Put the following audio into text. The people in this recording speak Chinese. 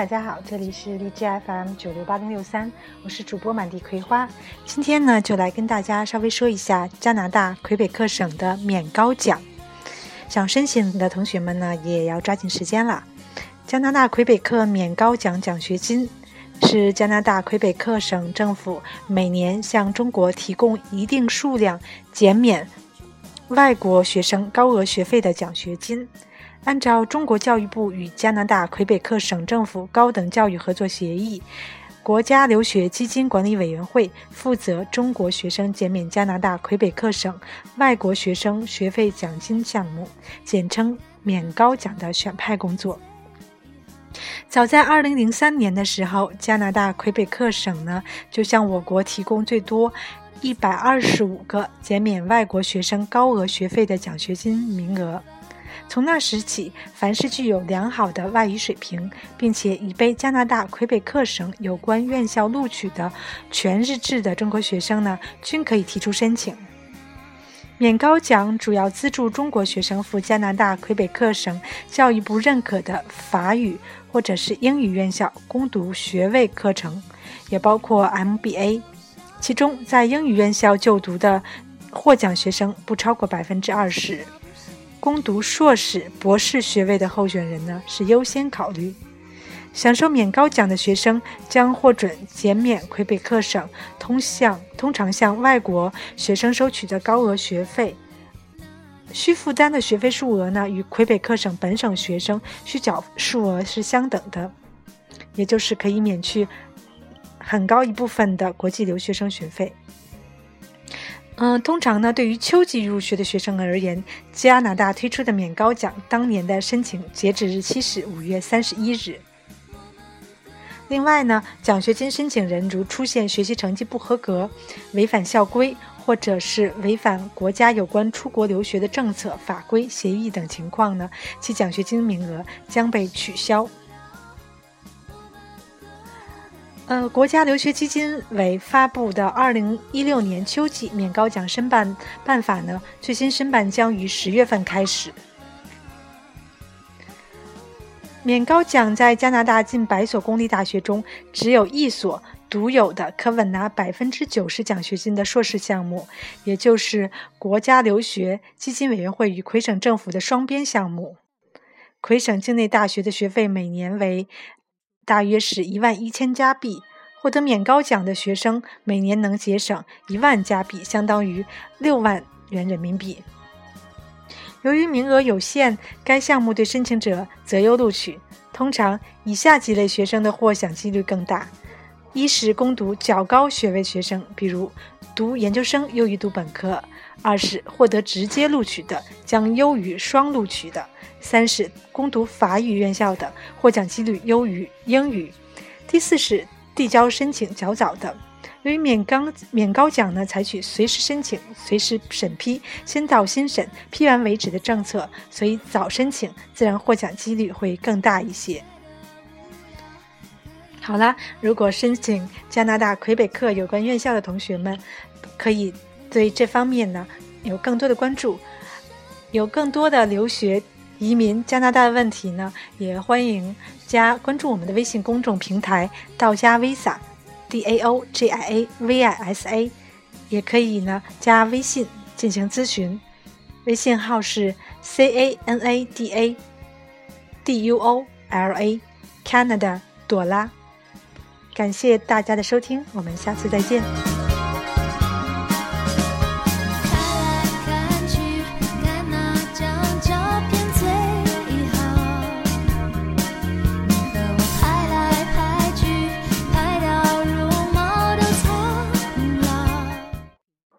大家好，这里是荔枝 FM 九六八零六三，我是主播满地葵花。今天呢，就来跟大家稍微说一下加拿大魁北克省的免高奖。想申请的同学们呢，也要抓紧时间了。加拿大魁北克免高奖奖学金是加拿大魁北克省政府每年向中国提供一定数量减免外国学生高额学费的奖学金。按照中国教育部与加拿大魁北克省政府高等教育合作协议，国家留学基金管理委员会负责中国学生减免加拿大魁北克省外国学生学费奖金项目，简称免高奖的选派工作。早在2003年的时候，加拿大魁北克省呢就向我国提供最多125个减免外国学生高额学费的奖学金名额。从那时起，凡是具有良好的外语水平，并且已被加拿大魁北克省有关院校录取的全日制的中国学生呢，均可以提出申请。免高奖主要资助中国学生赴加拿大魁北克省教育部认可的法语或者是英语院校攻读学位课程，也包括 MBA。其中，在英语院校就读的获奖学生不超过百分之二十。攻读硕士、博士学位的候选人呢是优先考虑。享受免高奖的学生将获准减免魁北克省通向通常向外国学生收取的高额学费，需负担的学费数额呢与魁北克省本省学生需缴数额是相等的，也就是可以免去很高一部分的国际留学生学费。嗯，通常呢，对于秋季入学的学生而言，加拿大推出的免高奖当年的申请截止日期是五月三十一日。另外呢，奖学金申请人如出现学习成绩不合格、违反校规，或者是违反国家有关出国留学的政策、法规、协议等情况呢，其奖学金名额将被取消。呃，国家留学基金委发布的二零一六年秋季免高奖申办办法呢，最新申办将于十月份开始。免高奖在加拿大近百所公立大学中，只有一所独有的可稳拿百分之九十奖学金的硕士项目，也就是国家留学基金委员会与魁省政府的双边项目。魁省境内大学的学费每年为。大约是一万一千加币，获得免高奖的学生每年能节省一万加币，相当于六万元人民币。由于名额有限，该项目对申请者择优录取。通常，以下几类学生的获奖几率更大：一是攻读较高学位学生，比如读研究生优于读本科；二是获得直接录取的，将优于双录取的。三是攻读法语院校的获奖几率优于英语，第四是递交申请较早的。由于免高免高奖呢，采取随时申请、随时审批、先到先审、批完为止的政策，所以早申请自然获奖几率会更大一些。好啦，如果申请加拿大魁北克有关院校的同学们，可以对这方面呢有更多的关注，有更多的留学。移民加拿大的问题呢，也欢迎加关注我们的微信公众平台“道家 Visa”，D A O G I A V I S A，也可以呢加微信进行咨询，微信号是 C A N A D A D U O L A Canada 朵拉。感谢大家的收听，我们下次再见。